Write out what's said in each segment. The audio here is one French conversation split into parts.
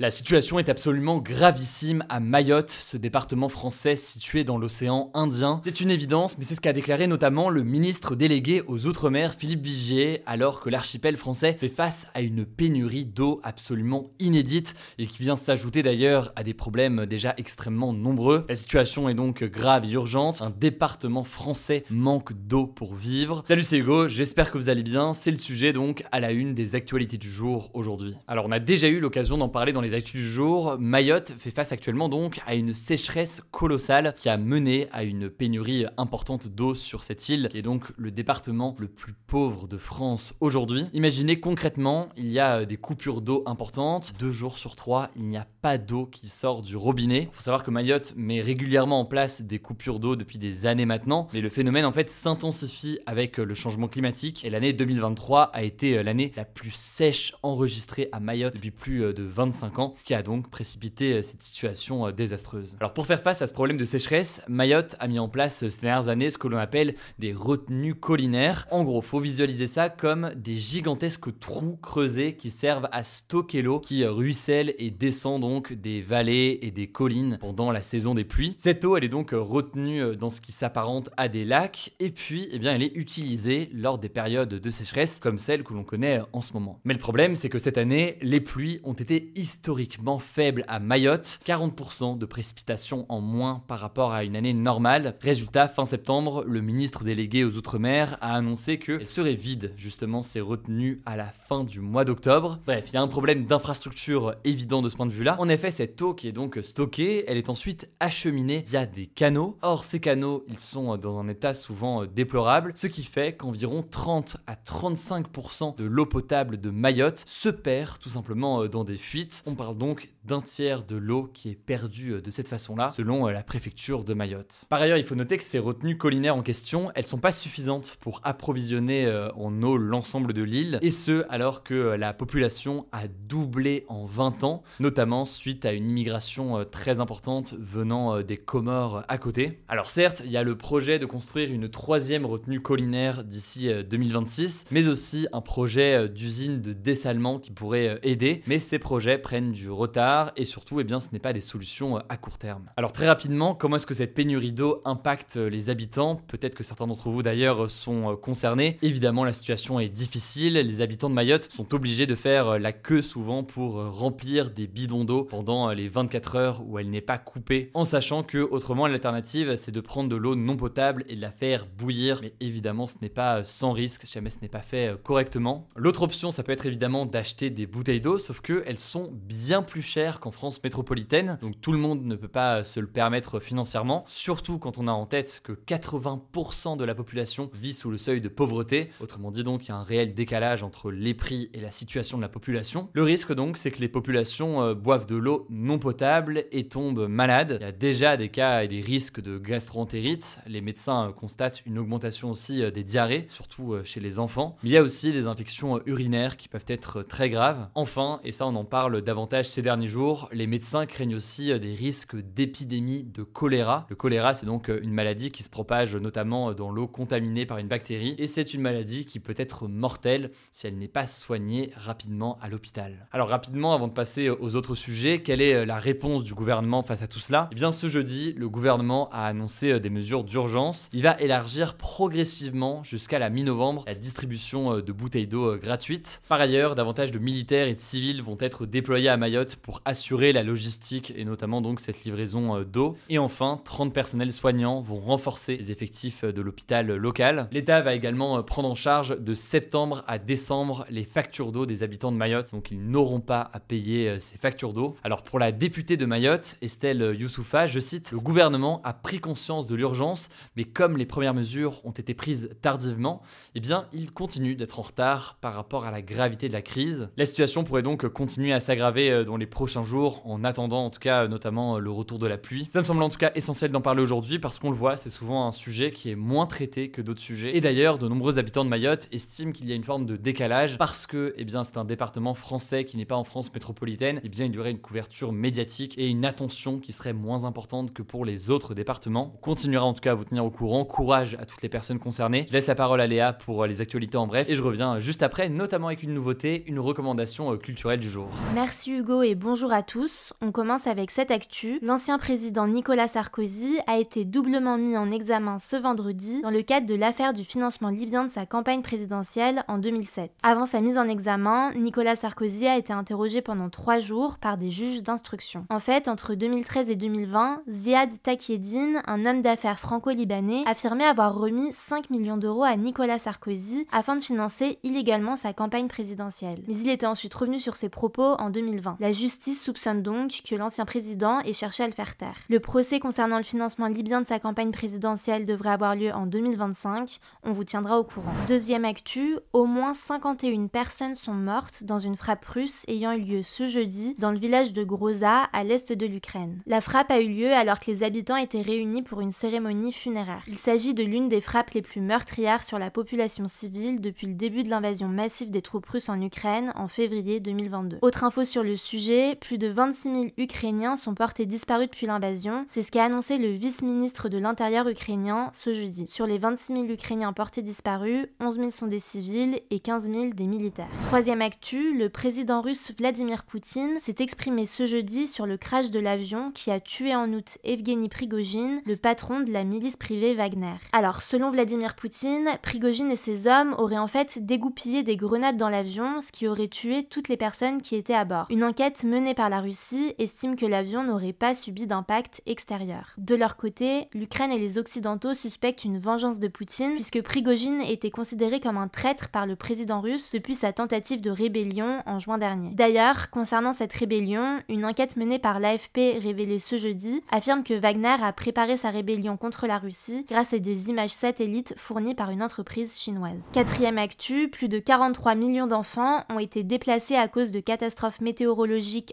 La situation est absolument gravissime à Mayotte, ce département français situé dans l'océan Indien. C'est une évidence, mais c'est ce qu'a déclaré notamment le ministre délégué aux Outre-mer, Philippe Vigier, alors que l'archipel français fait face à une pénurie d'eau absolument inédite et qui vient s'ajouter d'ailleurs à des problèmes déjà extrêmement nombreux. La situation est donc grave et urgente. Un département français manque d'eau pour vivre. Salut, c'est Hugo, j'espère que vous allez bien. C'est le sujet donc à la une des actualités du jour aujourd'hui. Alors, on a déjà eu l'occasion d'en parler dans les actus du jour, Mayotte fait face actuellement donc à une sécheresse colossale qui a mené à une pénurie importante d'eau sur cette île, qui est donc le département le plus pauvre de France aujourd'hui. Imaginez concrètement, il y a des coupures d'eau importantes, deux jours sur trois, il n'y a pas d'eau qui sort du robinet. Il faut savoir que Mayotte met régulièrement en place des coupures d'eau depuis des années maintenant, mais le phénomène en fait s'intensifie avec le changement climatique. Et l'année 2023 a été l'année la plus sèche enregistrée à Mayotte depuis plus de 25 ans ce qui a donc précipité euh, cette situation euh, désastreuse. Alors pour faire face à ce problème de sécheresse, Mayotte a mis en place euh, ces dernières années ce que l'on appelle des retenues collinaires. En gros, faut visualiser ça comme des gigantesques trous creusés qui servent à stocker l'eau qui ruisselle et descend donc des vallées et des collines pendant la saison des pluies. Cette eau, elle est donc retenue dans ce qui s'apparente à des lacs et puis eh bien elle est utilisée lors des périodes de sécheresse comme celle que l'on connaît en ce moment. Mais le problème, c'est que cette année, les pluies ont été historiquement historiquement faible à Mayotte, 40% de précipitations en moins par rapport à une année normale. Résultat, fin septembre, le ministre délégué aux Outre-mer a annoncé qu'elle serait vide, justement, ces retenues à la fin du mois d'octobre. Bref, il y a un problème d'infrastructure évident de ce point de vue-là. En effet, cette eau qui est donc stockée, elle est ensuite acheminée via des canaux. Or, ces canaux, ils sont dans un état souvent déplorable, ce qui fait qu'environ 30 à 35% de l'eau potable de Mayotte se perd tout simplement dans des fuites. Parle donc d'un tiers de l'eau qui est perdue euh, de cette façon-là, selon euh, la préfecture de Mayotte. Par ailleurs, il faut noter que ces retenues collinaires en question, elles sont pas suffisantes pour approvisionner euh, en eau l'ensemble de l'île, et ce alors que la population a doublé en 20 ans, notamment suite à une immigration très importante venant des Comores à côté. Alors certes, il y a le projet de construire une troisième retenue collinaire d'ici 2026, mais aussi un projet d'usine de dessalement qui pourrait aider, mais ces projets prennent du retard et surtout, eh bien, ce n'est pas des solutions euh, à court terme. Alors très rapidement, comment est-ce que cette pénurie d'eau impacte euh, les habitants? Peut-être que certains d'entre vous d'ailleurs euh, sont concernés. Évidemment, la situation est difficile. Les habitants de Mayotte sont obligés de faire la queue souvent pour remplir des bidons d'eau pendant les 24 heures où elle n'est pas coupée, en sachant que autrement l'alternative c'est de prendre de l'eau non potable et de la faire bouillir. Mais évidemment, ce n'est pas sans risque si jamais ce n'est pas fait correctement. L'autre option, ça peut être évidemment d'acheter des bouteilles d'eau, sauf que elles sont bien plus cher qu'en France métropolitaine, donc tout le monde ne peut pas se le permettre financièrement, surtout quand on a en tête que 80% de la population vit sous le seuil de pauvreté, autrement dit donc il y a un réel décalage entre les prix et la situation de la population. Le risque donc c'est que les populations euh, boivent de l'eau non potable et tombent malades. Il y a déjà des cas et des risques de gastroentérite, les médecins euh, constatent une augmentation aussi euh, des diarrhées, surtout chez les enfants, il y a aussi des infections urinaires qui peuvent être très graves. Enfin, et ça on en parle davantage ces derniers jours, les médecins craignent aussi euh, des risques d'épidémie de choléra. Le choléra, c'est donc euh, une maladie qui se propage notamment euh, dans l'eau contaminée par une bactérie et c'est une maladie qui peut être mortelle si elle n'est pas soignée rapidement à l'hôpital. Alors rapidement, avant de passer aux autres sujets, quelle est la réponse du gouvernement face à tout cela? Eh bien ce jeudi, le gouvernement a annoncé des mesures d'urgence. Il va élargir progressivement jusqu'à la mi-novembre la distribution de bouteilles d'eau gratuites. Par ailleurs, davantage de militaires et de civils vont être déployés à Mayotte pour assurer la logistique et notamment donc cette livraison d'eau. Et enfin, 30 personnels soignants vont renforcer les effectifs de l'hôpital local. L'État va également prendre en charge de septembre à décembre les factures d'eau des habitants de Mayotte, donc ils n'auront pas à payer ces factures d'eau. Alors pour la députée de Mayotte, Estelle Youssoufa, je cite, le gouvernement a pris conscience de l'urgence, mais comme les premières mesures ont été prises tardivement, eh bien, il continue d'être en retard par rapport à la gravité de la crise. La situation pourrait donc continuer à s'aggraver euh, dans les prochains jours, en attendant en tout cas euh, notamment euh, le retour de la pluie. Ça me semble en tout cas essentiel d'en parler aujourd'hui parce qu'on le voit, c'est souvent un sujet qui est moins traité que d'autres sujets. Et d'ailleurs, de nombreux habitants de Mayotte estiment qu'il y a une forme de décalage parce que, eh bien, c'est un département français qui n'est pas en France métropolitaine. Eh bien, il y aurait une couverture médiatique et une attention qui serait moins importante que pour les autres départements. On continuera en tout cas à vous tenir au courant. Courage à toutes les personnes concernées. Je laisse la parole à Léa pour les actualités en bref et je reviens juste après, notamment avec une nouveauté, une recommandation culturelle du jour. Merci Hugo et bonjour à tous. On commence avec cette actu. L'ancien président Nicolas Sarkozy a été doublement mis en examen ce vendredi dans le cadre de l'affaire du financement libyen de sa campagne présidentielle en 2007. Avant sa mise en examen, Nicolas Sarkozy a été interrogé pendant trois jours par des juges d'instruction. En fait, entre 2013 et 2020, Ziad Takieddine, un homme d'affaires franco-libanais, affirmait avoir remis 5 millions d'euros à Nicolas Sarkozy afin de financer illégalement sa campagne présidentielle. Mais il était ensuite revenu sur ses propos en 2020. La justice soupçonne donc que l'ancien président ait cherché à le faire taire. Le procès concernant le financement libyen de sa campagne présidentielle devrait avoir lieu en 2025. On vous tiendra au courant. Deuxième actu, au moins 51 personnes sont mortes dans une frappe russe ayant eu lieu ce jeudi dans le village de Groza à l'est de l'Ukraine. La frappe a eu lieu alors que les habitants étaient réunis pour une cérémonie funéraire. Il s'agit de l'une des frappes les plus meurtrières sur la population civile depuis le début de l'invasion massive des troupes russes en Ukraine en février 2022. Autre info sur le sujet, plus de 26 000 Ukrainiens sont portés disparus depuis l'invasion. C'est ce qu'a annoncé le vice-ministre de l'Intérieur ukrainien ce jeudi. Sur les 26 000 Ukrainiens portés disparus, 11 000 sont des civils et 15 000 des militaires. Troisième actu, le président russe Vladimir Poutine s'est exprimé ce jeudi sur le crash de l'avion qui a tué en août Evgeny Prigogine, le patron de la milice privée Wagner. Alors, selon Vladimir Poutine, Prigogine et ses hommes auraient en fait dégoupillé des grenades dans l'avion, ce qui aurait tué toutes les personnes qui étaient à bord. Enquête menée par la Russie estime que l'avion n'aurait pas subi d'impact extérieur. De leur côté, l'Ukraine et les Occidentaux suspectent une vengeance de Poutine, puisque Prigogine était considéré comme un traître par le président russe depuis sa tentative de rébellion en juin dernier. D'ailleurs, concernant cette rébellion, une enquête menée par l'AFP révélée ce jeudi affirme que Wagner a préparé sa rébellion contre la Russie grâce à des images satellites fournies par une entreprise chinoise. Quatrième actu, plus de 43 millions d'enfants ont été déplacés à cause de catastrophes météorologiques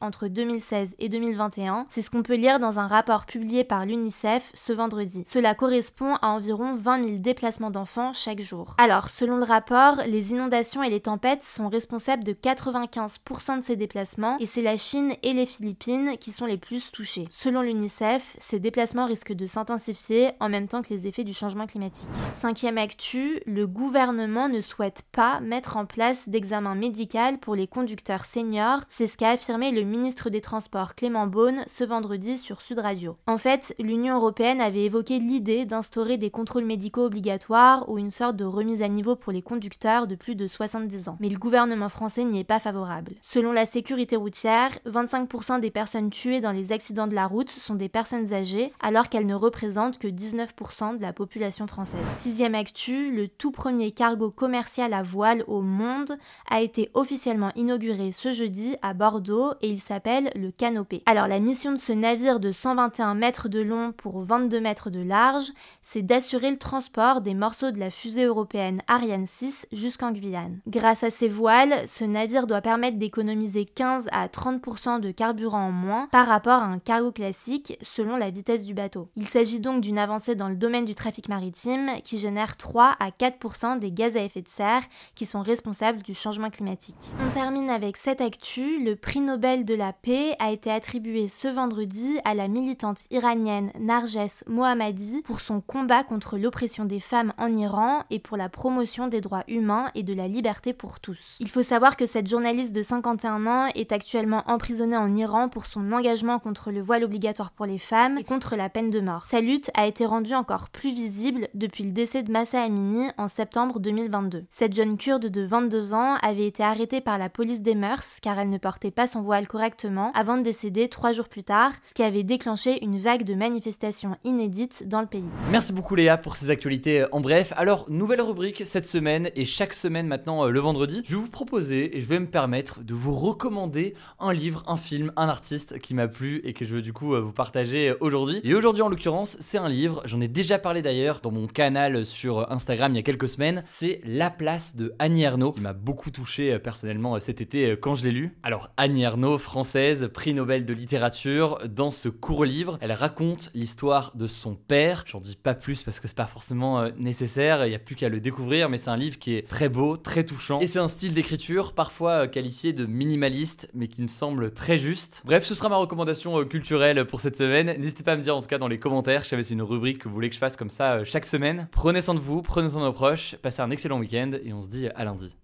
entre 2016 et 2021. C'est ce qu'on peut lire dans un rapport publié par l'UNICEF ce vendredi. Cela correspond à environ 20 000 déplacements d'enfants chaque jour. Alors, selon le rapport, les inondations et les tempêtes sont responsables de 95% de ces déplacements et c'est la Chine et les Philippines qui sont les plus touchés. Selon l'UNICEF, ces déplacements risquent de s'intensifier en même temps que les effets du changement climatique. Cinquième actu, le gouvernement ne souhaite pas mettre en place d'examen médical pour les conducteurs seniors, ce qu'a affirmé le ministre des Transports Clément Beaune ce vendredi sur Sud Radio. En fait, l'Union européenne avait évoqué l'idée d'instaurer des contrôles médicaux obligatoires ou une sorte de remise à niveau pour les conducteurs de plus de 70 ans. Mais le gouvernement français n'y est pas favorable. Selon la sécurité routière, 25% des personnes tuées dans les accidents de la route sont des personnes âgées, alors qu'elles ne représentent que 19% de la population française. Sixième actu, le tout premier cargo commercial à voile au monde a été officiellement inauguré ce jeudi à Bordeaux et il s'appelle le Canopé. Alors la mission de ce navire de 121 mètres de long pour 22 mètres de large, c'est d'assurer le transport des morceaux de la fusée européenne Ariane 6 jusqu'en Guyane. Grâce à ces voiles, ce navire doit permettre d'économiser 15 à 30% de carburant en moins par rapport à un cargo classique selon la vitesse du bateau. Il s'agit donc d'une avancée dans le domaine du trafic maritime qui génère 3 à 4% des gaz à effet de serre qui sont responsables du changement climatique. On termine avec cette actu, le prix Nobel de la paix a été attribué ce vendredi à la militante iranienne Narges Mohammadi pour son combat contre l'oppression des femmes en Iran et pour la promotion des droits humains et de la liberté pour tous. Il faut savoir que cette journaliste de 51 ans est actuellement emprisonnée en Iran pour son engagement contre le voile obligatoire pour les femmes et contre la peine de mort. Sa lutte a été rendue encore plus visible depuis le décès de Massa Amini en septembre 2022. Cette jeune kurde de 22 ans avait été arrêtée par la police des mœurs car elle ne portait pas son voile correctement avant de décéder trois jours plus tard, ce qui avait déclenché une vague de manifestations inédites dans le pays. Merci beaucoup Léa pour ces actualités en bref. Alors, nouvelle rubrique cette semaine et chaque semaine maintenant euh, le vendredi, je vais vous proposer et je vais me permettre de vous recommander un livre, un film, un artiste qui m'a plu et que je veux du coup euh, vous partager aujourd'hui. Et aujourd'hui en l'occurrence, c'est un livre, j'en ai déjà parlé d'ailleurs dans mon canal sur Instagram il y a quelques semaines, c'est La place de Annie Ernaux qui m'a beaucoup touché euh, personnellement cet été quand je l'ai lu. Alors Annie Ernaux, française, prix Nobel de littérature, dans ce court livre, elle raconte l'histoire de son père. J'en dis pas plus parce que c'est pas forcément nécessaire, il n'y a plus qu'à le découvrir, mais c'est un livre qui est très beau, très touchant. Et c'est un style d'écriture parfois qualifié de minimaliste, mais qui me semble très juste. Bref, ce sera ma recommandation euh, culturelle pour cette semaine. N'hésitez pas à me dire en tout cas dans les commentaires, je savais c'est une rubrique que vous voulez que je fasse comme ça euh, chaque semaine. Prenez soin de vous, prenez soin de vos proches, passez un excellent week-end et on se dit à lundi.